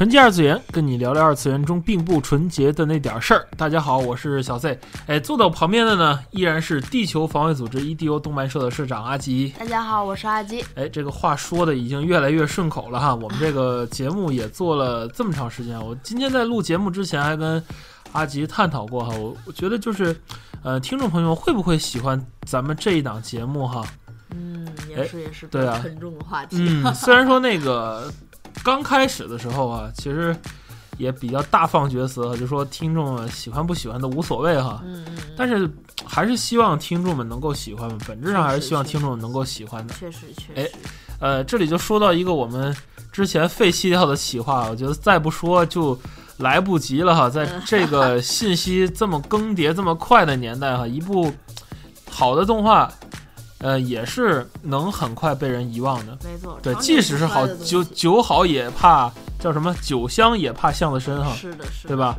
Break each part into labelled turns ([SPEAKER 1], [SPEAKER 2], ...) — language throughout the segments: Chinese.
[SPEAKER 1] 纯洁二次元，跟你聊聊二次元中并不纯洁的那点事儿。大家好，我是小 Z。哎，坐在我旁边的呢，依然是地球防卫组织 EDO 动漫社的社长阿吉。
[SPEAKER 2] 大家好，我是阿吉。
[SPEAKER 1] 哎，这个话说的已经越来越顺口了哈。我们这个节目也做了这么长时间，我今天在录节目之前还跟阿吉探讨过哈。我我觉得就是，呃，听众朋友们会不会喜欢咱们这一档节目哈？
[SPEAKER 2] 嗯，也是也是比
[SPEAKER 1] 对啊
[SPEAKER 2] 沉重的话题。
[SPEAKER 1] 嗯，虽然说那个刚开始的时候啊，其实也比较大放厥词，就说听众们喜欢不喜欢都无所谓哈。
[SPEAKER 2] 嗯嗯，
[SPEAKER 1] 但是还是希望听众们能够喜欢，本质上还是希望听众们能够喜欢的。
[SPEAKER 2] 确实确
[SPEAKER 1] 哎
[SPEAKER 2] 实。
[SPEAKER 1] 呃，这里就说到一个我们之前废弃掉的企划，我觉得再不说就来不及了哈。在这个信息这么更迭这么快的年代哈，一部好的动画，呃，也是能很快被人遗忘的。
[SPEAKER 2] 没错，
[SPEAKER 1] 对，即使是好酒酒好也怕叫什么酒香也怕巷子深哈。
[SPEAKER 2] 是的，是的，
[SPEAKER 1] 对吧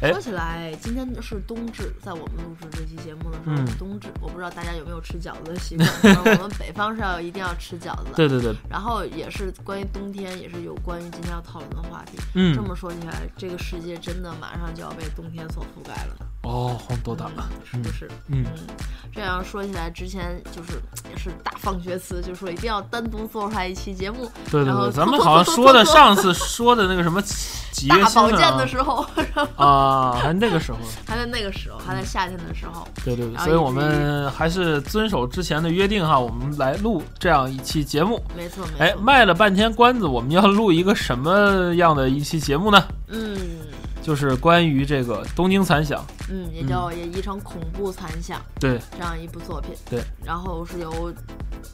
[SPEAKER 2] 说起来，今天是冬至，在我们录制这期节目的时候冬至，我不知道大家有没有吃饺子的习惯。我们北方是要一定要吃饺子。
[SPEAKER 1] 对对对，
[SPEAKER 2] 然后也是关于冬天，也是有关于今天要讨论的话题。
[SPEAKER 1] 嗯
[SPEAKER 2] 这，么说起来，这个世界真的马上就要被冬天所覆盖了，
[SPEAKER 1] 哦，红多大
[SPEAKER 2] 嗯是不是？
[SPEAKER 1] 嗯
[SPEAKER 2] 嗯，这样说起来，之前就是也是大放厥词，就说一定要单独做出来一期节目，
[SPEAKER 1] 对对对，咱们 好像说的上次说的那个什么 几月
[SPEAKER 2] 大保
[SPEAKER 1] 星
[SPEAKER 2] 健的时候，
[SPEAKER 1] 啊啊，还那个时候，
[SPEAKER 2] 还在那个时候，还在夏天的时候，
[SPEAKER 1] 对对对，所以我们还是遵守之前的约定哈，我们来录这样一期节目。
[SPEAKER 2] 没错没错。
[SPEAKER 1] 哎，卖了半天关子，我们要录一个什么样的一期节目呢？
[SPEAKER 2] 嗯
[SPEAKER 1] 就是关于这个东京残响，
[SPEAKER 2] 嗯，也叫也译成恐怖残响
[SPEAKER 1] 对。
[SPEAKER 2] 这样一部作品。
[SPEAKER 1] 对，
[SPEAKER 2] 然后是由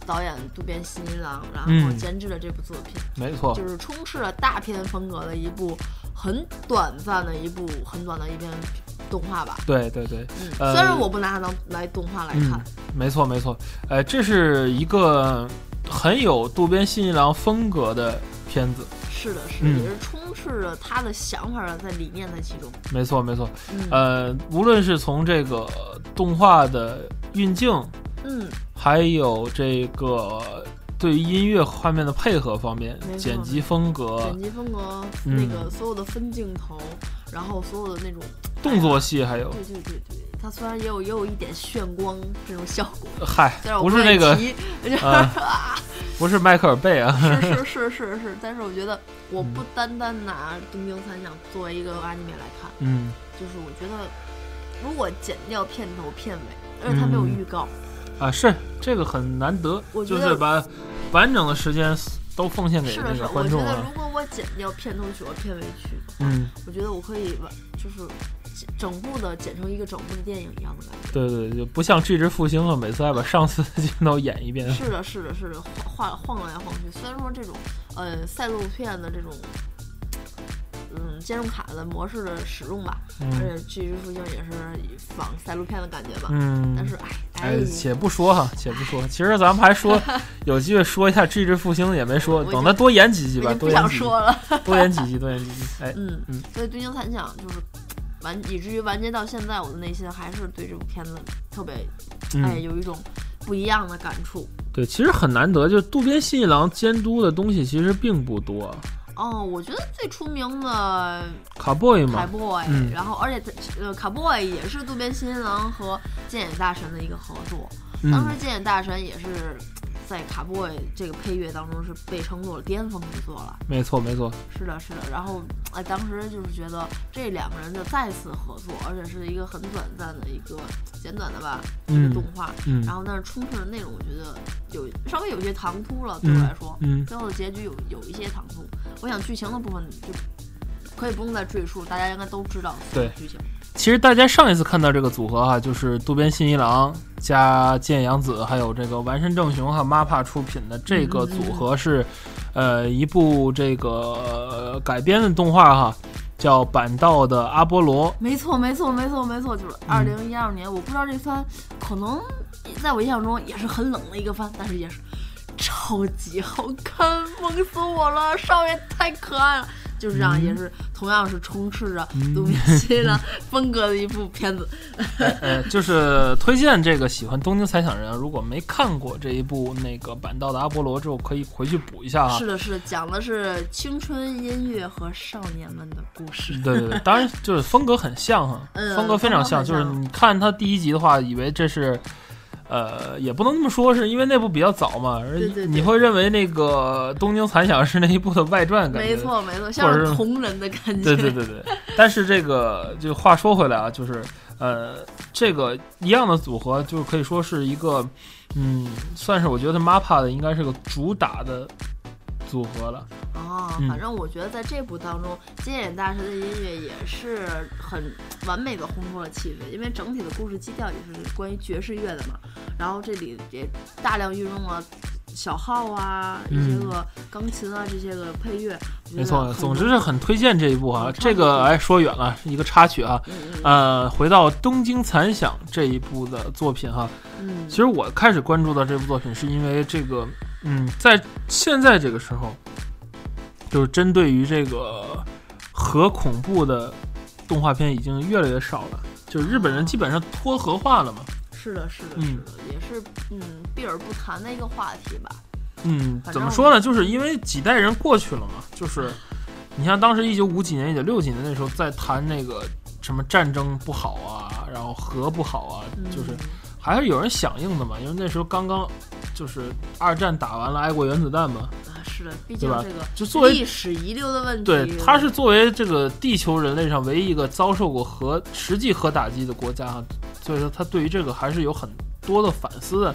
[SPEAKER 2] 导演渡边信一郎，然后
[SPEAKER 1] 嗯。
[SPEAKER 2] 监制了这部作品。
[SPEAKER 1] 没错，
[SPEAKER 2] 就是充斥了大片风格的一部很短暂的一部很短的一篇动画吧。
[SPEAKER 1] 对对对，
[SPEAKER 2] 嗯，
[SPEAKER 1] 呃
[SPEAKER 2] 虽然我不拿它当来动画来看，
[SPEAKER 1] 没错没错，呃，这是一个很有渡边信一郎风格的片子，
[SPEAKER 2] 是的，是的，
[SPEAKER 1] 嗯。
[SPEAKER 2] 也是充斥着他的想法在理念在其中。
[SPEAKER 1] 没错没错，
[SPEAKER 2] 嗯，
[SPEAKER 1] 呃，无论是从这个动画的运镜，
[SPEAKER 2] 嗯，
[SPEAKER 1] 还有这个对于音乐画面的配合方面剪辑风格
[SPEAKER 2] 剪、辑风格，
[SPEAKER 1] 嗯。
[SPEAKER 2] 那个所有的分镜头，然后所有的那种
[SPEAKER 1] 动作戏，还有
[SPEAKER 2] 对对对对，它虽然也有也有一点炫光这种效果，
[SPEAKER 1] 嗨不是那个，不是迈克尔贝啊，
[SPEAKER 2] 是是是是是，但是我觉得我不单单拿《东京三响》作为一个 anime 来看，
[SPEAKER 1] 嗯，
[SPEAKER 2] 就是我觉得如果剪掉片头片尾，而且它没有预告，
[SPEAKER 1] 啊，是这个很难得，
[SPEAKER 2] 我觉得
[SPEAKER 1] 就是把完整的时间都奉献给
[SPEAKER 2] 是的是的，
[SPEAKER 1] 那个
[SPEAKER 2] 我觉得如，果我剪掉片头曲和片尾曲的话，
[SPEAKER 1] 嗯，
[SPEAKER 2] 我觉得我可以完就是剪整部的剪成一个整部的电影一样的感觉。
[SPEAKER 1] 对对，就不像《这只复兴》了，每次还把上次的镜头演一遍，
[SPEAKER 2] 是的，是的，是的，晃晃来晃去。虽然说这种呃赛璐片的这种嗯兼容卡的模式的使用吧，而
[SPEAKER 1] 嗯
[SPEAKER 2] 且《这只复兴》也是仿赛璐片的感觉吧。
[SPEAKER 1] 嗯，
[SPEAKER 2] 但是哎
[SPEAKER 1] 哎，
[SPEAKER 2] 哎，
[SPEAKER 1] 且不说哈，且不说，其实咱们还说 有机会说一下《这只复兴》，也没说，等他多演几集吧，
[SPEAKER 2] 不想
[SPEAKER 1] 多演几集，
[SPEAKER 2] 说了。
[SPEAKER 1] 多演几集，多演几集，哎，
[SPEAKER 2] 嗯
[SPEAKER 1] 嗯
[SPEAKER 2] 所以《对京残响》就是完，以至于完结到现在，我的内心还是对这部片子特别哎
[SPEAKER 1] 嗯，
[SPEAKER 2] 有一种不一样的感触。
[SPEAKER 1] 对，其实很难得，就是渡边信一郎监督的东西其实并不多，
[SPEAKER 2] 哦，我觉得最出名的
[SPEAKER 1] 卡 boy
[SPEAKER 2] 卡
[SPEAKER 1] 嘛
[SPEAKER 2] ，boy，、
[SPEAKER 1] 嗯
[SPEAKER 2] 然后而且他呃卡 boy 也是渡边新一郎和剑野大神的一个合作。
[SPEAKER 1] 嗯
[SPEAKER 2] 当时剑野大神也是在卡 boy 这个配乐当中是被称作巅峰之作了。
[SPEAKER 1] 没错没错，
[SPEAKER 2] 是的，是的。然后哎，当时就是觉得这两个人的再次合作，而且是一个很短暂的一个简短的吧一
[SPEAKER 1] 嗯
[SPEAKER 2] 个动画。
[SPEAKER 1] 嗯
[SPEAKER 2] 然后但是充斥的内容，我觉得有稍微有些唐突了，对我来说。
[SPEAKER 1] 嗯，
[SPEAKER 2] 最后的结局有有一些唐突。我想剧情的部分就可以不用再赘述，大家应该都知道
[SPEAKER 1] 对
[SPEAKER 2] 剧情。
[SPEAKER 1] 其实大家上一次看到这个组合哈、就是渡边信一郎加剑阳子，还有这个丸山正雄和 MAPPA 出品的这个组合是，呃，一部这个、呃改编的动画哈，叫《板道的阿波罗》。
[SPEAKER 2] 没错，没错，没错，没错，就是
[SPEAKER 1] 嗯
[SPEAKER 2] 二零一二年。我不知道这番可能在我印象中也是很冷的一个番，但是也是超级好看，萌死我了！少爷太可爱了，就是这样，
[SPEAKER 1] 嗯
[SPEAKER 2] 也是同样是充斥着
[SPEAKER 1] 嗯
[SPEAKER 2] 东野新郎风格的一部片子。
[SPEAKER 1] 呃，就是推荐这个喜欢东京残响人啊，如果没看过这一部那个《板道的阿波罗》之后，可以回去补一下啊
[SPEAKER 2] 是。的，是的，讲的是青春音乐和少年们的故事。
[SPEAKER 1] 对对对，当然就是风格很像哈，
[SPEAKER 2] 嗯
[SPEAKER 1] 风格非常像就是你看他第一集的话，以为这是，呃，也不能这么说，是因为那部比较早嘛，而
[SPEAKER 2] 对对对
[SPEAKER 1] 你会认为那个《东京残响》是那一部的外传，感觉。
[SPEAKER 2] 没。错，没错，像
[SPEAKER 1] 是
[SPEAKER 2] 是同人的感觉。
[SPEAKER 1] 对对对对，但是这个就话说回来啊，就是呃，这个一样的组合，就可以说是一个，嗯，算是我觉得 MAPA 的应该是个主打的组合了。
[SPEAKER 2] 啊，
[SPEAKER 1] 嗯
[SPEAKER 2] 反正我觉得在这部当中，金野大师的音乐也是很完美的烘托了气氛，因为整体的故事基调也是关于爵士乐的嘛。然后这里也大量运用了小号啊、一些个钢琴啊这些个配乐，
[SPEAKER 1] 没错，总之是很推荐这一部啊。这个哎，说远了，是一个插曲啊。呃，回到《东京残响》这一部的作品哈，
[SPEAKER 2] 嗯，
[SPEAKER 1] 其实我开始关注到这部作品，是因为这个，嗯，在现在这个时候，就是针对于这个核恐怖的动画片已经越来越少了，就是日本人基本上脱核化了嘛。
[SPEAKER 2] 是的，是的，
[SPEAKER 1] 嗯
[SPEAKER 2] 是的，也是嗯避而不谈的一个话题吧。
[SPEAKER 1] 嗯，怎么说呢？就是因为几代人过去了嘛，就是你像当时一九五几年、一九六几年那时候在谈那个什么战争不好啊，然后核不好啊，
[SPEAKER 2] 嗯
[SPEAKER 1] 就是还是有人响应的嘛，因为那时候刚刚就是二战打完了，挨过原子弹嘛，
[SPEAKER 2] 啊，是的，毕竟这个
[SPEAKER 1] 就作为
[SPEAKER 2] 历史遗留的问题，
[SPEAKER 1] 对，它是作为这个地球人类上唯一一个遭受过核实际核打击的国家哈，所以说他对于这个还是有很多的反思的。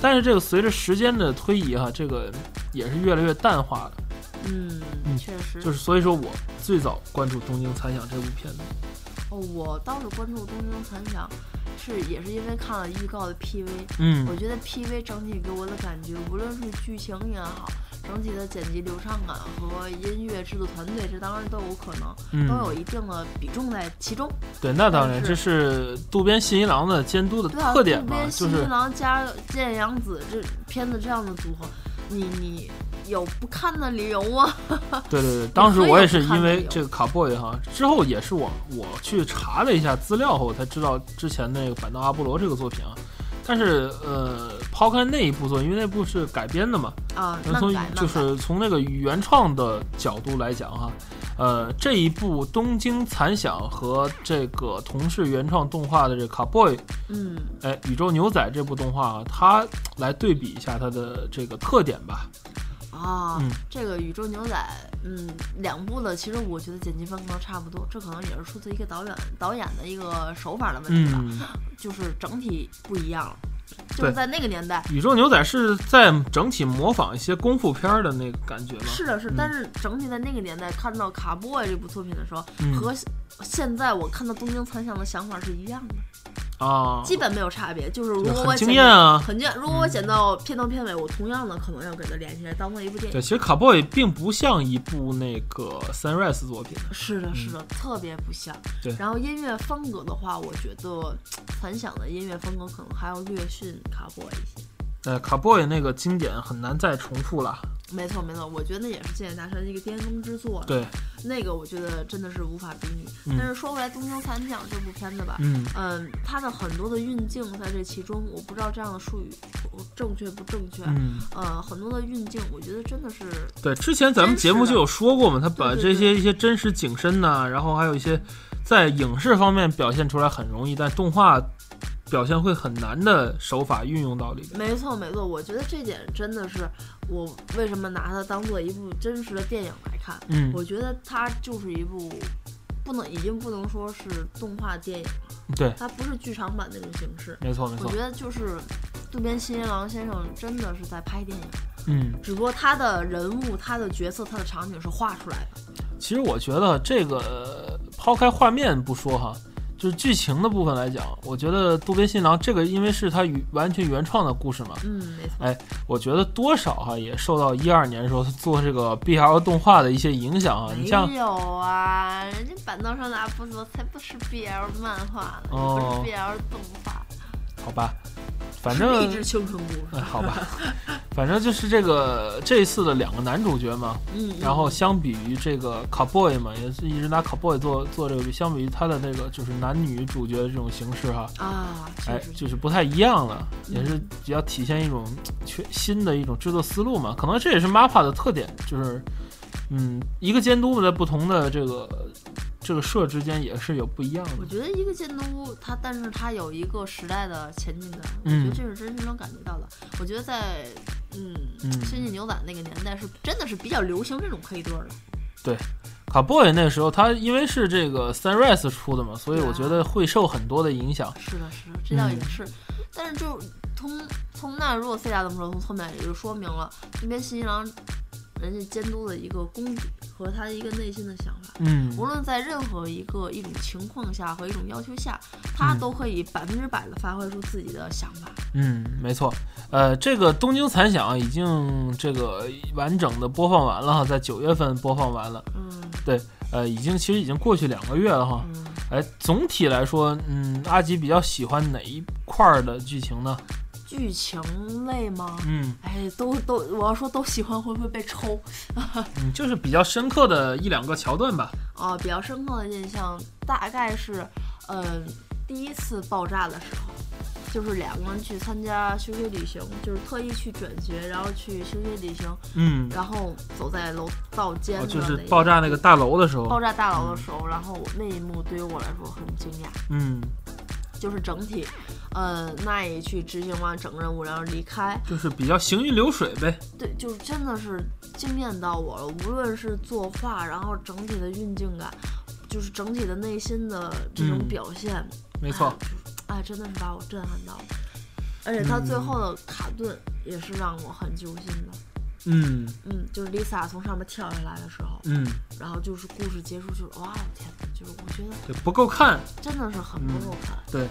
[SPEAKER 1] 但是这个随着时间的推移哈，这个也是越来越淡化的。
[SPEAKER 2] 嗯，
[SPEAKER 1] 嗯
[SPEAKER 2] 确实
[SPEAKER 1] 就是所以说我最早关注《东京残响》这部片子。
[SPEAKER 2] 哦，我倒是关注《东京残响》，是也是因为看了预告的 PV，
[SPEAKER 1] 嗯
[SPEAKER 2] 我觉得 PV 整体给我的感觉，无论是剧情也好，整体的剪辑流畅感和音乐制作团队，这当然都有可能，
[SPEAKER 1] 嗯
[SPEAKER 2] 都有一定的比重在其中。
[SPEAKER 1] 对，那当然，
[SPEAKER 2] 是
[SPEAKER 1] 这是渡边信一郎的监督的特点嘛，
[SPEAKER 2] 渡边信一郎加建阳子这片子这样的组合，你你有不看的理由吗？
[SPEAKER 1] 对对对，当时我也是因为这个卡 boy 哈，之后也是我我去查了一下资料后，我才知道之前那个反道阿波罗这个作品啊。但是呃，抛开那一部作，因为那部是改编的嘛，
[SPEAKER 2] 啊，
[SPEAKER 1] 那从就是从那个原创的角度来讲哈，呃，这一部《东京残响》和这个同是原创动画的这个卡 boy
[SPEAKER 2] 嗯
[SPEAKER 1] 哎，宇宙牛仔这部动画啊，它来对比一下它的这个特点吧。
[SPEAKER 2] 啊，
[SPEAKER 1] 嗯
[SPEAKER 2] 这个宇宙牛仔，嗯，两部的其实我觉得剪辑风格差不多，这可能也是出自一个导演导演的一个手法的问题吧，
[SPEAKER 1] 嗯，
[SPEAKER 2] 就是整体不一样了。就是在那个年代，
[SPEAKER 1] 宇宙牛仔是在整体模仿一些功夫片儿的那个感觉吗？
[SPEAKER 2] 是的是，
[SPEAKER 1] 嗯
[SPEAKER 2] 但是整体在那个年代看到卡 boy 这部作品的时候，
[SPEAKER 1] 嗯
[SPEAKER 2] 和现在我看到东京残响的想法是一样的，
[SPEAKER 1] 啊，
[SPEAKER 2] 基本没有差别。就是如
[SPEAKER 1] 对很惊
[SPEAKER 2] 果我剪
[SPEAKER 1] 艳啊。
[SPEAKER 2] 很惊艳，如果我剪到片头片尾，我同样的可能要给它连起来，当做一部电影
[SPEAKER 1] 对，
[SPEAKER 2] 影。
[SPEAKER 1] 其实卡 boy 并不像一部那个 Sunrise 作品。
[SPEAKER 2] 是的，是的，特别不像。
[SPEAKER 1] 嗯对
[SPEAKER 2] 然后音乐风格的话，我觉得 反响的音乐风格可能还要略逊卡 boy 一些。
[SPEAKER 1] 呃，卡 boy 那个经典很难再重复了。
[SPEAKER 2] 没错没错，我觉得那也是剑野大神的一个巅峰之作。
[SPEAKER 1] 对，
[SPEAKER 2] 那个我觉得真的是无法比拟。
[SPEAKER 1] 嗯
[SPEAKER 2] 但是说回来，《东京残响》这部片子吧，
[SPEAKER 1] 嗯，
[SPEAKER 2] 嗯，它的很多的运镜在这其中，我不知道这样的术语正确不正确。
[SPEAKER 1] 嗯，
[SPEAKER 2] 呃，很多的运镜，我觉得真的是
[SPEAKER 1] 对，之前咱们节目就有说过嘛，他把这些一些真实景深呐、然后还有一些在影视方面表现出来很容易，但动画表现会很难的手法运用到里边。
[SPEAKER 2] 没错没错。我觉得这点真的是我为什么拿它当做一部真实的电影来看。
[SPEAKER 1] 嗯，
[SPEAKER 2] 我觉得它就是一部不能已经不能说是动画电影了，
[SPEAKER 1] 对，
[SPEAKER 2] 它不是剧场版那种形式。
[SPEAKER 1] 没错没错
[SPEAKER 2] 我觉。得就是渡边新一郎先生真的是在拍电影，
[SPEAKER 1] 嗯，
[SPEAKER 2] 只不过他的人物、他的角色、他的场景是画出来的。
[SPEAKER 1] 其实我觉得这个呃抛开画面不说哈，就是剧情的部分来讲，我觉得渡边新郎这个，因为是他原完全原创的故事嘛，
[SPEAKER 2] 嗯，没错。
[SPEAKER 1] 哎，我觉得多少哈也受到一二年的时候他做这个 BL 动画的一些影响啊。你像
[SPEAKER 2] 没有啊，人家板道上拿不做，才不是 BL 漫画呢，
[SPEAKER 1] 哦
[SPEAKER 2] 不是 BL 动画，
[SPEAKER 1] 好吧，反正
[SPEAKER 2] 励志青春故事。
[SPEAKER 1] 哎好吧，反正就是这个这一次的两个男主角嘛，
[SPEAKER 2] 嗯，
[SPEAKER 1] 然后
[SPEAKER 2] 嗯
[SPEAKER 1] 相比于这个 Cowboy 嘛，也是一直拿 Cowboy 做做这个，相比于他的那个就是男女主角的这种形式哈，
[SPEAKER 2] 啊，
[SPEAKER 1] 哎，就是不太一样了，
[SPEAKER 2] 嗯
[SPEAKER 1] 也是比较体现一种全新的一种制作思路嘛。可能这也是 MAPPA 的特点，就是嗯，一个监督在不同的这个这个社之间也是有不一样的。
[SPEAKER 2] 我觉得一个监督他，但是它有一个时代的前进感，
[SPEAKER 1] 嗯
[SPEAKER 2] 我觉得这是真实能感觉到的。我觉得在嗯
[SPEAKER 1] 嗯《
[SPEAKER 2] 星际牛仔》那个年代是真的是比较流行这种配对儿的。
[SPEAKER 1] 卡 boy 那时候他因为是这个 Sunrise 出的嘛，所以我觉得会受很多的影响。
[SPEAKER 2] 是的，是的，这倒也
[SPEAKER 1] 嗯
[SPEAKER 2] 是。但是就从从那如果 C 大这么说，从侧面也就说明了那边新一郎人家监督的一个功底和他一个内心的想法。
[SPEAKER 1] 嗯，
[SPEAKER 2] 无论在任何一个一种情况下和一种要求下，他
[SPEAKER 1] 嗯
[SPEAKER 2] 都可以百分之百的发挥出自己的想法。
[SPEAKER 1] 嗯，没错，呃，这个《东京残响》已经这个完整的播放完了哈，在九月份播放完了，
[SPEAKER 2] 嗯对
[SPEAKER 1] 呃，已经其实已经过去两个月了哈。
[SPEAKER 2] 嗯，
[SPEAKER 1] 哎，总体来说，嗯，阿吉比较喜欢哪一块儿的剧情呢？
[SPEAKER 2] 剧情类吗？
[SPEAKER 1] 嗯
[SPEAKER 2] 哎，都都，我要说都喜欢，会不会被抽？
[SPEAKER 1] 嗯，就是比较深刻的一两个桥段吧。
[SPEAKER 2] 啊，比较深刻的印象大概是，嗯、第一次爆炸的时候，就是两个人去参加休学旅行，就是特意去转学，然后去休学旅行，
[SPEAKER 1] 嗯，
[SPEAKER 2] 然后走在楼道间
[SPEAKER 1] 哦，就是爆炸那个大楼的时候。
[SPEAKER 2] 爆炸大楼的时候，然后那一幕对于我来说很惊讶，
[SPEAKER 1] 嗯，
[SPEAKER 2] 就是整体，呃，奈一去执行完整个任务，然后离开，
[SPEAKER 1] 就是比较行云流水呗。
[SPEAKER 2] 对，就是真的是惊艳到我了。无论是作画，然后整体的运镜感，就是整体的内心的这种
[SPEAKER 1] 嗯
[SPEAKER 2] 表现，
[SPEAKER 1] 没错
[SPEAKER 2] 哎，，哎，真的是把我震撼到了。而且他最后的卡顿也是让我很揪心的。
[SPEAKER 1] 嗯
[SPEAKER 2] 嗯嗯，就是 Lisa 从上面跳下来的时候，
[SPEAKER 1] 嗯，
[SPEAKER 2] 然后就是故事结束，就是哇，天哪！就是我觉得
[SPEAKER 1] 对，不够看。
[SPEAKER 2] 真的是很不够看。
[SPEAKER 1] 对，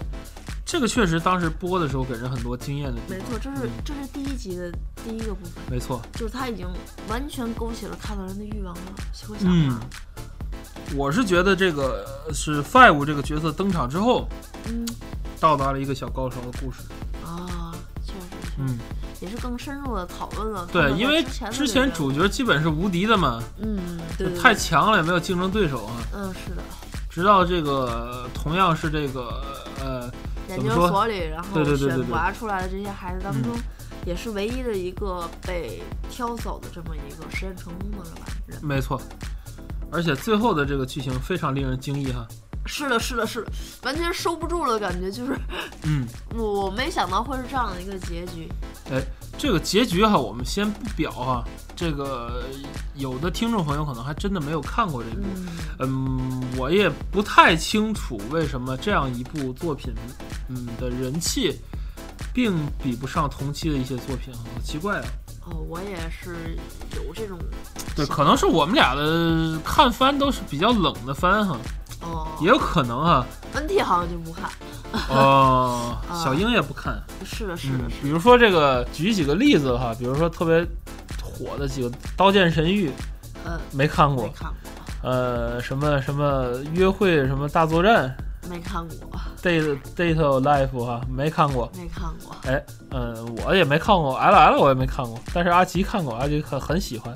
[SPEAKER 1] 这个确实当时播的时候给人很多惊艳的。
[SPEAKER 2] 没错，这是
[SPEAKER 1] 嗯
[SPEAKER 2] 这是第一集的第一个部分，
[SPEAKER 1] 没错。
[SPEAKER 2] 就是他已经完全勾起了看到人的欲望了，和想
[SPEAKER 1] 嗯。我是觉得这个是 Five 这个角色登场之后，
[SPEAKER 2] 嗯
[SPEAKER 1] 到达了一个小高潮的故事。
[SPEAKER 2] 啊，确实是，
[SPEAKER 1] 嗯，
[SPEAKER 2] 也是更深入的讨论了。
[SPEAKER 1] 对，因为
[SPEAKER 2] 之前
[SPEAKER 1] 主角基本是无敌的嘛，
[SPEAKER 2] 嗯，对对对
[SPEAKER 1] 太强了，也没有竞争对手啊。
[SPEAKER 2] 嗯是的，
[SPEAKER 1] 直到这个同样是这个呃，
[SPEAKER 2] 研究所里，然后选拔出来的这些孩子当中
[SPEAKER 1] 嗯，
[SPEAKER 2] 也是唯一的一个被挑走的这么一个实验成功的人。
[SPEAKER 1] 没错，而且最后的这个剧情非常令人惊异哈。
[SPEAKER 2] 是的，是的，是的，完全收不住了，感觉就是
[SPEAKER 1] 嗯，
[SPEAKER 2] 我 我没想到会是这样的一个结局。
[SPEAKER 1] 这个结局哈，我们先不表哈。这个有的听众朋友可能还真的没有看过这部，
[SPEAKER 2] 嗯，
[SPEAKER 1] 嗯，我也不太清楚为什么这样一部作品，嗯的人气，并比不上同期的一些作品，好奇怪啊。
[SPEAKER 2] 哦，我也是有这种
[SPEAKER 1] 对，可能是我们俩的看番都是比较冷的番哈，
[SPEAKER 2] 哦，
[SPEAKER 1] 也有可能哈。
[SPEAKER 2] NT 好像就不看。
[SPEAKER 1] 哦，
[SPEAKER 2] 啊
[SPEAKER 1] 小英也不看。
[SPEAKER 2] 是的，是的，
[SPEAKER 1] 嗯，
[SPEAKER 2] 是
[SPEAKER 1] 比如说这个，举几个例子哈，比如说特别火的几个《刀剑神域》，
[SPEAKER 2] 的，呃，
[SPEAKER 1] 没看过
[SPEAKER 2] 没。看过，
[SPEAKER 1] 呃，什么什么约会什么大作战
[SPEAKER 2] 没看过
[SPEAKER 1] ，，Date Date Life 哈，没看过。
[SPEAKER 2] 没看过。
[SPEAKER 1] 哎，嗯，我也没看过，L L 我也没看过，但是阿奇看过，阿奇很很喜欢。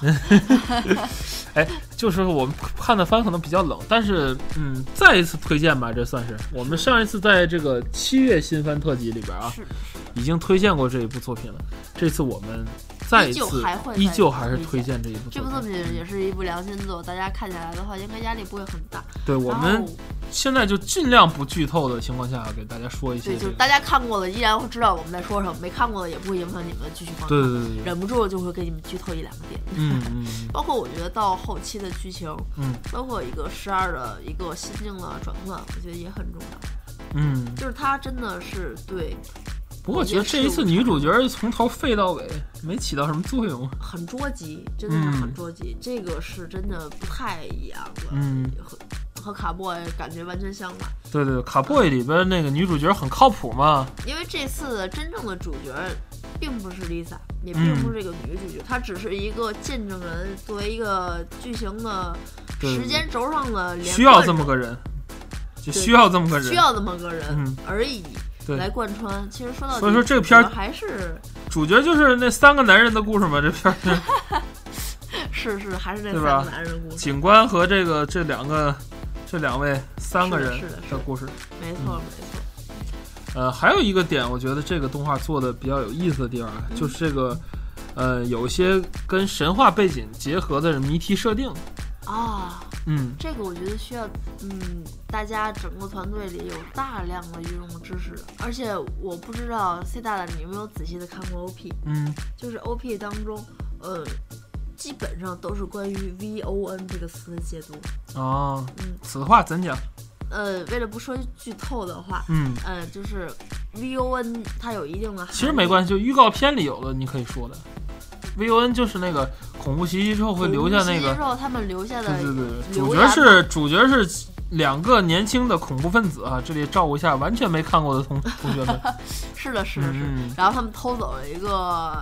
[SPEAKER 2] 哎，
[SPEAKER 1] 就是我们看的番可能比较冷，但是嗯，再一次推荐吧，这算是。我们上一次在这个七月新番特辑里边啊，已经推荐过这一部作品了。这次我们再一
[SPEAKER 2] 依旧
[SPEAKER 1] 次
[SPEAKER 2] 还会
[SPEAKER 1] 依旧还是
[SPEAKER 2] 推荐
[SPEAKER 1] 这一部
[SPEAKER 2] 这部作
[SPEAKER 1] 品。
[SPEAKER 2] 也是一部良心作，大家看下来的话，应该压力不会很大。
[SPEAKER 1] 对我们现在就尽量不剧透的情况下，给大家说一些
[SPEAKER 2] 对，
[SPEAKER 1] 这个。
[SPEAKER 2] 就是大家看过了，依然会知道我们在说什么；没看过的也不会影响你们继续观看。
[SPEAKER 1] 对对对对，
[SPEAKER 2] 忍不住就会给你们剧透一两个点。
[SPEAKER 1] 嗯嗯嗯
[SPEAKER 2] 包括我觉得到后期的剧情，
[SPEAKER 1] 嗯
[SPEAKER 2] 包括一个十二的一个心境的转换，我觉得也很重要。
[SPEAKER 1] 嗯。
[SPEAKER 2] 就是他真的是对
[SPEAKER 1] 不过我觉得这一次女主角从头废到尾，没起到什么作用。
[SPEAKER 2] 很捉急，真的是很
[SPEAKER 1] 嗯
[SPEAKER 2] 捉急。这个是真的不太一样了。
[SPEAKER 1] 嗯
[SPEAKER 2] 和和卡 boy 感觉完全相反。
[SPEAKER 1] 对对，卡 boy 里边那个女主角很靠谱嘛。
[SPEAKER 2] 因为这次真正的主角并不是 Lisa，也并不是这个女主角，她只是一个见证人，作为一个剧情的时间轴上的连
[SPEAKER 1] 需要这么个人，就需要这么个人。
[SPEAKER 2] 需要这么个人
[SPEAKER 1] 嗯
[SPEAKER 2] 而已。
[SPEAKER 1] 对
[SPEAKER 2] 来贯穿，其实说到底，
[SPEAKER 1] 所以说这个片儿
[SPEAKER 2] 还是
[SPEAKER 1] 主角就是那三个男人的故事嘛，这片儿是
[SPEAKER 2] 是是还是那三个男人故事，
[SPEAKER 1] 警官和这个这两个这两位三个人
[SPEAKER 2] 是的
[SPEAKER 1] 故事。
[SPEAKER 2] 没错没错。
[SPEAKER 1] 呃，还有一个点，我觉得这个动画做的比较有意思的地方，就是这个呃有一些跟神话背景结合的谜题设定。
[SPEAKER 2] 啊，
[SPEAKER 1] 嗯，
[SPEAKER 2] 这个我觉得需要，嗯，大家整个团队里有大量的运用知识，而且我不知道 C 大大你有没有仔细的看过 OP，
[SPEAKER 1] 嗯
[SPEAKER 2] 就是 OP 当中，呃，基本上都是关于 VON 这个词的解读。
[SPEAKER 1] 哦，
[SPEAKER 2] 嗯，
[SPEAKER 1] 此话怎讲？
[SPEAKER 2] 呃，为了不说剧透的话，
[SPEAKER 1] 嗯，
[SPEAKER 2] 呃，就是 VON 它有一定的，
[SPEAKER 1] 其实没关系，就预告片里有的你可以说的。VON 就是那个恐怖袭击之后会留下那个
[SPEAKER 2] 之，后他们留下的
[SPEAKER 1] 对对对，主角是主角是两个年轻的恐怖分子啊，这里照顾一下完全没看过的同 同学们。
[SPEAKER 2] 是的，是的，是的。
[SPEAKER 1] 嗯
[SPEAKER 2] 然后他们偷走了一个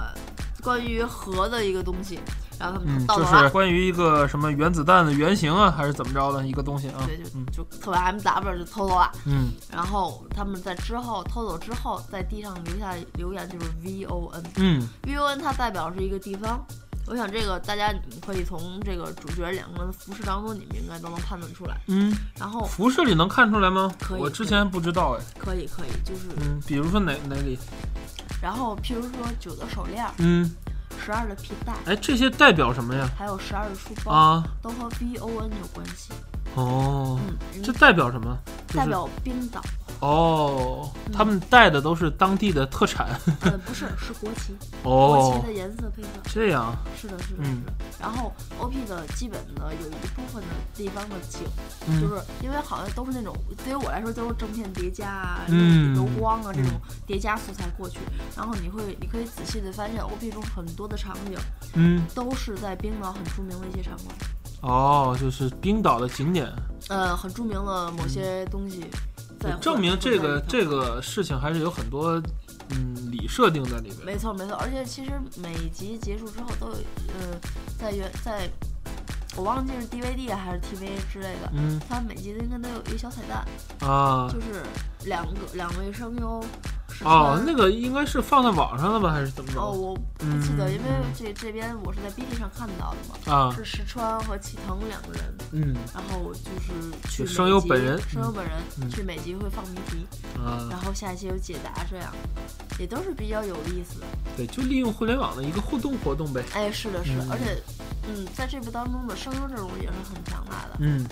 [SPEAKER 2] 关于核的一个东西，然后他们
[SPEAKER 1] 嗯，就
[SPEAKER 2] 盗走了。
[SPEAKER 1] 是关于一个什么原子弹的原型啊，还是怎么着的一个东西啊？
[SPEAKER 2] 对，就
[SPEAKER 1] 嗯
[SPEAKER 2] 就特别 M W 就偷走了，
[SPEAKER 1] 嗯
[SPEAKER 2] 然后他们在之后偷走之后，在地上留下留言就是 V O N，
[SPEAKER 1] 嗯
[SPEAKER 2] V O N 它代表是一个地方。我想这个大家可以从这个主角两个人的服饰当中，你们应该都能判断出来。
[SPEAKER 1] 嗯，
[SPEAKER 2] 然后
[SPEAKER 1] 服饰里能看出来吗？
[SPEAKER 2] 可以
[SPEAKER 1] 我之前不知道哎。
[SPEAKER 2] 可以可以，就是，
[SPEAKER 1] 嗯，比如说哪哪里？
[SPEAKER 2] 然后譬如说九的手链，
[SPEAKER 1] 嗯，
[SPEAKER 2] 十二的皮带，
[SPEAKER 1] 哎，这些代表什么呀？
[SPEAKER 2] 还有十二的书包，
[SPEAKER 1] 啊，
[SPEAKER 2] 都和 V O N 有关系。
[SPEAKER 1] 哦，
[SPEAKER 2] 嗯，
[SPEAKER 1] 这代表什么？就是
[SPEAKER 2] 代表冰岛。
[SPEAKER 1] 哦，
[SPEAKER 2] 嗯
[SPEAKER 1] 他们带的都是当地的特产。
[SPEAKER 2] 呃，不是，是国旗，国
[SPEAKER 1] 哦
[SPEAKER 2] 旗的，颜色配色。
[SPEAKER 1] 这样，
[SPEAKER 2] 是的，是的，
[SPEAKER 1] 嗯
[SPEAKER 2] 是的。然后 OP 的基本的有一部分的地方的景，
[SPEAKER 1] 嗯，
[SPEAKER 2] 就是因为好像都是那种对于我来说都是正片叠加啊、
[SPEAKER 1] 嗯。
[SPEAKER 2] 柔光啊这种
[SPEAKER 1] 嗯。
[SPEAKER 2] 叠加素材过去，然后你会你可以仔细的发现 OP 中很多的场景
[SPEAKER 1] 嗯，
[SPEAKER 2] 都是在冰岛很著名的一些场馆，
[SPEAKER 1] 哦，就是冰岛的景点，
[SPEAKER 2] 呃，很著名的某些东西在
[SPEAKER 1] 证明这个这
[SPEAKER 2] 个。
[SPEAKER 1] 事情还是有很多嗯理设定在里边。
[SPEAKER 2] 没错没错，而且其实每集结束之后都有呃，在原在，我忘记是 DVD 还是 TV 之类的，
[SPEAKER 1] 嗯
[SPEAKER 2] 它每集应该都有一个小彩蛋，
[SPEAKER 1] 啊，
[SPEAKER 2] 就是两个两位声优石
[SPEAKER 1] 哦，那个应该是放在网上的吧，还是怎么着？
[SPEAKER 2] 哦，我不记得，
[SPEAKER 1] 嗯
[SPEAKER 2] 因为这这边我是在 B 站上看到的嘛，
[SPEAKER 1] 啊，
[SPEAKER 2] 是石川和齐藤两个人，
[SPEAKER 1] 嗯。
[SPEAKER 2] 然后就是去
[SPEAKER 1] 声优本人
[SPEAKER 2] 声优本人、
[SPEAKER 1] 嗯。
[SPEAKER 2] 去每集会放谜题，
[SPEAKER 1] 啊，
[SPEAKER 2] 然后下一期有解答，这样也都是比较有意思的。
[SPEAKER 1] 对，就利用互联网的一个互动活动呗。
[SPEAKER 2] 哎，是的，是的，
[SPEAKER 1] 嗯。
[SPEAKER 2] 而且，嗯，在这部当中的声优阵容也是很强大的。
[SPEAKER 1] 嗯，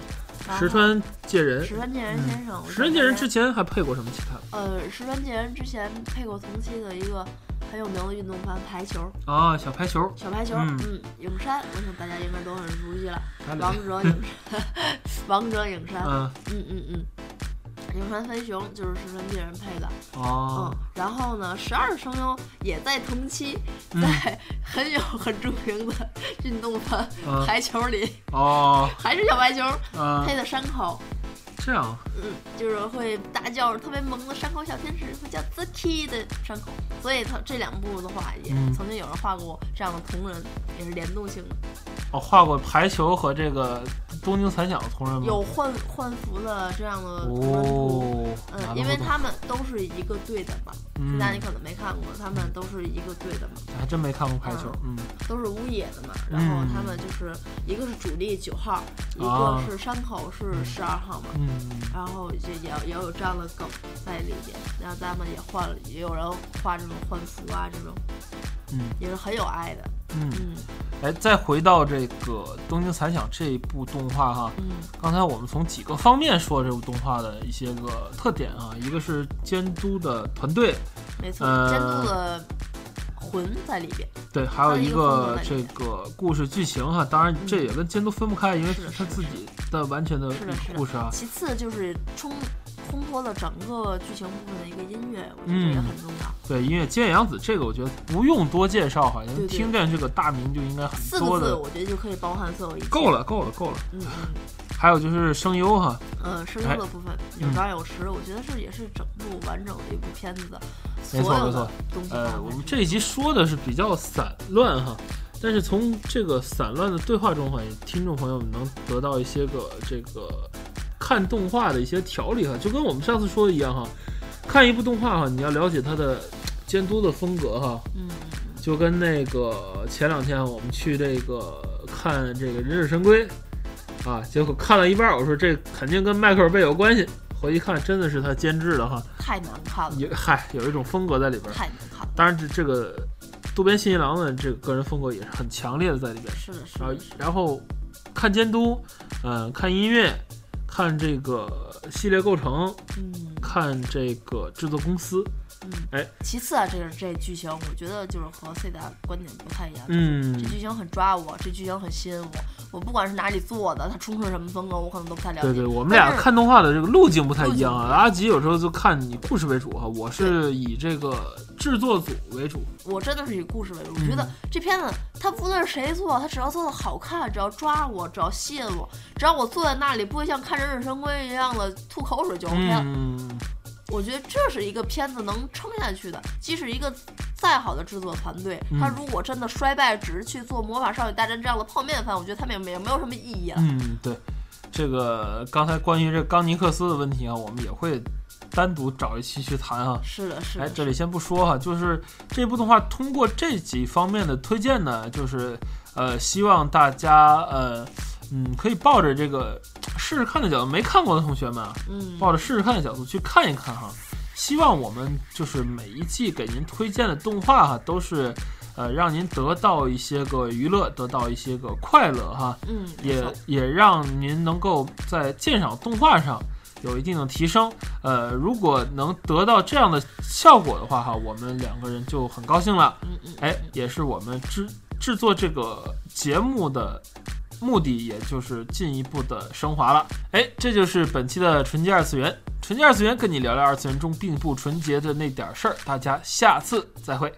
[SPEAKER 1] 石川介人，
[SPEAKER 2] 石川介人先生，
[SPEAKER 1] 石川介人之前还配过什么其他？的？
[SPEAKER 2] 呃，石川介人之前配过同期的一个很有名的运动番排球，
[SPEAKER 1] 啊，小排球，
[SPEAKER 2] 小排球，
[SPEAKER 1] 嗯。
[SPEAKER 2] 嗯，影山，我想大家应该都很熟悉了，王者影山，王者影山，
[SPEAKER 1] 嗯，
[SPEAKER 2] 嗯嗯嗯，影山飞雄就是石川健人配的，
[SPEAKER 1] 哦。
[SPEAKER 2] 嗯，，然后呢，十二声优也在同期，
[SPEAKER 1] 嗯。
[SPEAKER 2] 在 很有很著名的运动番
[SPEAKER 1] 嗯。
[SPEAKER 2] 排球里，
[SPEAKER 1] 哦，
[SPEAKER 2] 还是小白球
[SPEAKER 1] 啊，
[SPEAKER 2] 配的山口，
[SPEAKER 1] 这样，
[SPEAKER 2] 嗯，就是会大叫特别萌的山口小天使，会叫 Key 的山口，所以他这两部的话，也
[SPEAKER 1] 嗯。
[SPEAKER 2] 曾经有人画过这样的同人，也是联动性的，
[SPEAKER 1] 我画过排球和这个东京残响的同人吗？
[SPEAKER 2] 有换换服的这样的同人图。
[SPEAKER 1] 哦，
[SPEAKER 2] 嗯，
[SPEAKER 1] なるほど
[SPEAKER 2] 因为他们都是一个队的嘛，
[SPEAKER 1] 嗯
[SPEAKER 2] 那、你可能没看过，他们都是一个队的嘛，
[SPEAKER 1] 还真没看过排球，嗯
[SPEAKER 2] 都是乌野的嘛。然后他们就是一个是主力九号，一
[SPEAKER 1] 啊
[SPEAKER 2] 个是山口是十二号嘛。
[SPEAKER 1] 嗯，
[SPEAKER 2] 然后也也也有这样的梗在里边，然后咱们也换了，也有人画这种换服啊，这种
[SPEAKER 1] 嗯
[SPEAKER 2] 也是很有爱的。
[SPEAKER 1] 嗯，
[SPEAKER 2] 嗯
[SPEAKER 1] 哎，再回到这个《东京残响》这一部动画哈，
[SPEAKER 2] 嗯
[SPEAKER 1] 刚才我们从几个方面说这部动画的一些个特点啊，一个是监督的团队，
[SPEAKER 2] 没错，
[SPEAKER 1] 呃
[SPEAKER 2] 监督的魂在里边。
[SPEAKER 1] 对，还有一
[SPEAKER 2] 个
[SPEAKER 1] 这个故事剧情哈，当然这也跟监督分不开，因为
[SPEAKER 2] 是
[SPEAKER 1] 他自己的完全的。故事啊。
[SPEAKER 2] 其次就是冲烘托了整个剧情部分的一个音乐，我觉得这也
[SPEAKER 1] 嗯
[SPEAKER 2] 很重要。
[SPEAKER 1] 对，音乐菅野洋子这个我觉得不用多介绍，好像听见这个大名就应该很
[SPEAKER 2] 四个字，我觉得就可以包含所有一切。
[SPEAKER 1] 够。了，够了，够了。
[SPEAKER 2] 嗯嗯，
[SPEAKER 1] 还有就是声优哈，
[SPEAKER 2] 嗯，声优的部分有张有弛，我觉得是也是整部完整的一部片子的
[SPEAKER 1] 没错没错
[SPEAKER 2] 东西
[SPEAKER 1] 我们这一集说的是比较散乱哈，但是从这个散乱的对话中好像听众朋友们能得到一些个这个看动画的一些条理哈，就跟我们上次说的一样哈，看一部动画哈，你要了解它的监督的风格哈，
[SPEAKER 2] 嗯，
[SPEAKER 1] 就跟那个前两天我们去这个看这个《忍者神龟》啊，结果看了一半，我说这肯定跟迈克尔贝有关系，回去看真的是他监制的哈，
[SPEAKER 2] 太难看了，
[SPEAKER 1] 有嗨有一种风格在里边。
[SPEAKER 2] 太难看了。
[SPEAKER 1] 当然这这个渡边信一郎的这个个人风格也是很强烈的在里边。
[SPEAKER 2] 是的，是
[SPEAKER 1] 然后看监督，嗯、看音乐，看这个系列构成，
[SPEAKER 2] 嗯。
[SPEAKER 1] 看这个制作公司，
[SPEAKER 2] 嗯。
[SPEAKER 1] 哎，
[SPEAKER 2] 其次啊，这个这剧情，我觉得就是和 C 大观点不太一样。
[SPEAKER 1] 嗯
[SPEAKER 2] 这剧情很抓我，这剧情很吸引我。我不管是哪里做的，它冲出什么风格，我可能都不太了解。
[SPEAKER 1] 对对，我们俩看动画的这个路径不太一样啊。阿吉有时候就看以故事为主哈，我是以这个制作组为主。
[SPEAKER 2] 我真的是以故事为主。我
[SPEAKER 1] 嗯
[SPEAKER 2] 觉得这片子，它不论是谁做，它只要做的好看，只要抓我，只要吸引我，只要我坐在那里不会像看《忍者神龟》一样的吐口水就 OK 了。
[SPEAKER 1] 嗯，
[SPEAKER 2] 我觉得这是一个片子能撑下去的。即使一个再好的制作团队，
[SPEAKER 1] 嗯
[SPEAKER 2] 他如果真的衰败，只是去做《魔法少女大战》这样的泡面番，我觉得他们也没有没有什么意义了。
[SPEAKER 1] 嗯，对，这个刚才关于这个冈尼克斯的问题啊，我们也会单独找一期去谈啊。
[SPEAKER 2] 是的，是的。
[SPEAKER 1] 哎，这里先不说哈，就是这部动画通过这几方面的推荐呢，就是呃，希望大家呃，嗯，可以抱着这个试试看的角度，没看过的同学们啊，
[SPEAKER 2] 嗯，
[SPEAKER 1] 抱着试试看的角度去看一看哈。希望我们就是每一季给您推荐的动画哈，都是呃让您得到一些个娱乐，得到一些个快乐哈，
[SPEAKER 2] 嗯，
[SPEAKER 1] 也也让您能够在鉴赏动画上有一定的提升。呃，如果能得到这样的效果的话哈，我们两个人就很高兴了。
[SPEAKER 2] 嗯嗯，
[SPEAKER 1] 哎，也是我们制制作这个节目的目的，也就是进一步的升华了。哎，这就是本期的纯洁二次元。纯洁二次元跟你聊聊二次元中并不纯洁的那点事儿。大家下次再会。